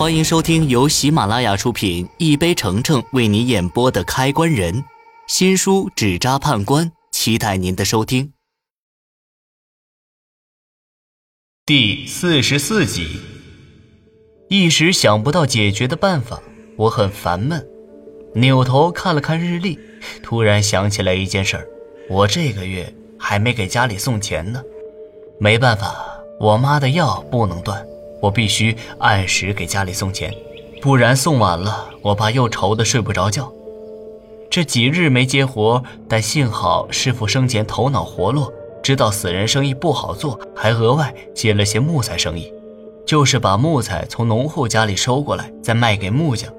欢迎收听由喜马拉雅出品、一杯橙橙为你演播的《开关人》新书《纸扎判官》，期待您的收听。第四十四集，一时想不到解决的办法，我很烦闷，扭头看了看日历，突然想起来一件事儿：我这个月还没给家里送钱呢。没办法，我妈的药不能断。我必须按时给家里送钱，不然送晚了，我爸又愁得睡不着觉。这几日没接活，但幸好师傅生前头脑活络，知道死人生意不好做，还额外接了些木材生意，就是把木材从农户家里收过来，再卖给木匠。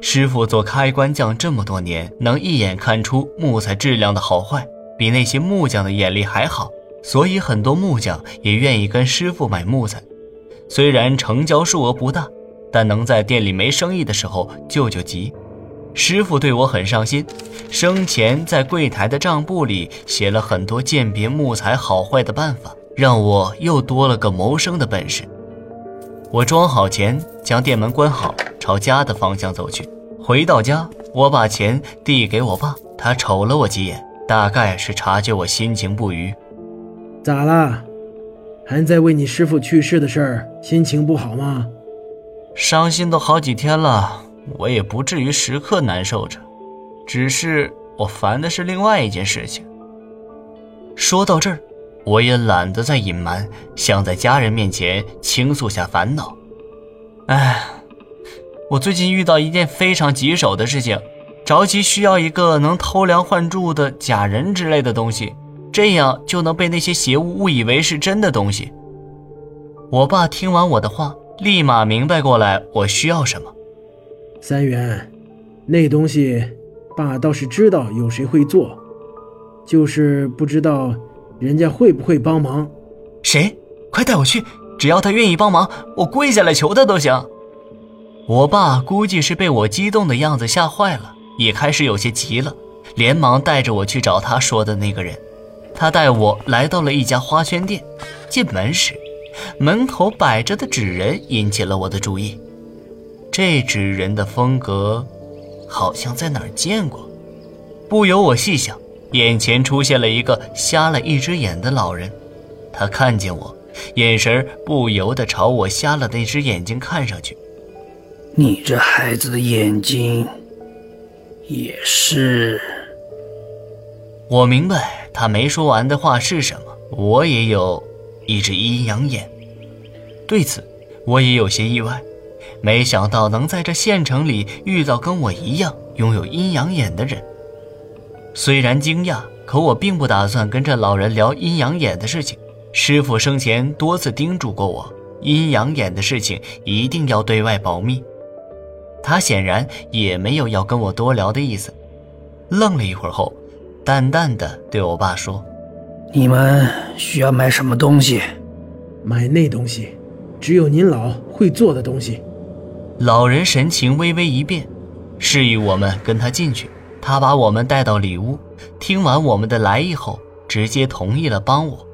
师傅做开关匠这么多年，能一眼看出木材质量的好坏，比那些木匠的眼力还好，所以很多木匠也愿意跟师傅买木材。虽然成交数额不大，但能在店里没生意的时候救救急。师傅对我很上心，生前在柜台的账簿里写了很多鉴别木材好坏的办法，让我又多了个谋生的本事。我装好钱，将店门关好，朝家的方向走去。回到家，我把钱递给我爸，他瞅了我几眼，大概是察觉我心情不愉。咋了？还在为你师父去世的事儿心情不好吗？伤心都好几天了，我也不至于时刻难受着，只是我烦的是另外一件事情。说到这儿，我也懒得再隐瞒，想在家人面前倾诉下烦恼。哎，我最近遇到一件非常棘手的事情，着急需要一个能偷梁换柱的假人之类的东西。这样就能被那些邪物误以为是真的东西。我爸听完我的话，立马明白过来我需要什么。三元，那东西，爸倒是知道有谁会做，就是不知道人家会不会帮忙。谁？快带我去！只要他愿意帮忙，我跪下来求他都行。我爸估计是被我激动的样子吓坏了，也开始有些急了，连忙带着我去找他说的那个人。他带我来到了一家花圈店，进门时，门口摆着的纸人引起了我的注意。这纸人的风格，好像在哪儿见过。不由我细想，眼前出现了一个瞎了一只眼的老人。他看见我，眼神不由得朝我瞎了那只眼睛看上去。你这孩子的眼睛，也是。我明白。他没说完的话是什么？我也有一只阴阳眼，对此我也有些意外，没想到能在这县城里遇到跟我一样拥有阴阳眼的人。虽然惊讶，可我并不打算跟这老人聊阴阳眼的事情。师傅生前多次叮嘱过我，阴阳眼的事情一定要对外保密。他显然也没有要跟我多聊的意思，愣了一会儿后。淡淡的对我爸说：“你们需要买什么东西？买那东西，只有您老会做的东西。”老人神情微微一变，示意我们跟他进去。他把我们带到里屋，听完我们的来意后，直接同意了帮我。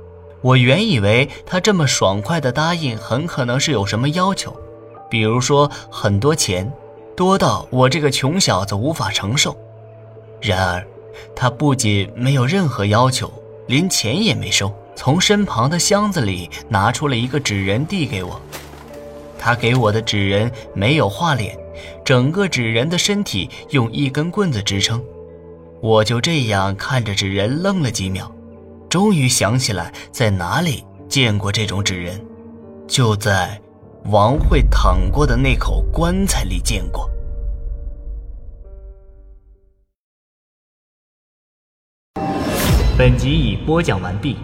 我原以为他这么爽快的答应，很可能是有什么要求，比如说很多钱，多到我这个穷小子无法承受。然而。他不仅没有任何要求，连钱也没收，从身旁的箱子里拿出了一个纸人递给我。他给我的纸人没有画脸，整个纸人的身体用一根棍子支撑。我就这样看着纸人愣了几秒，终于想起来在哪里见过这种纸人，就在王慧躺过的那口棺材里见过。本集已播讲完毕。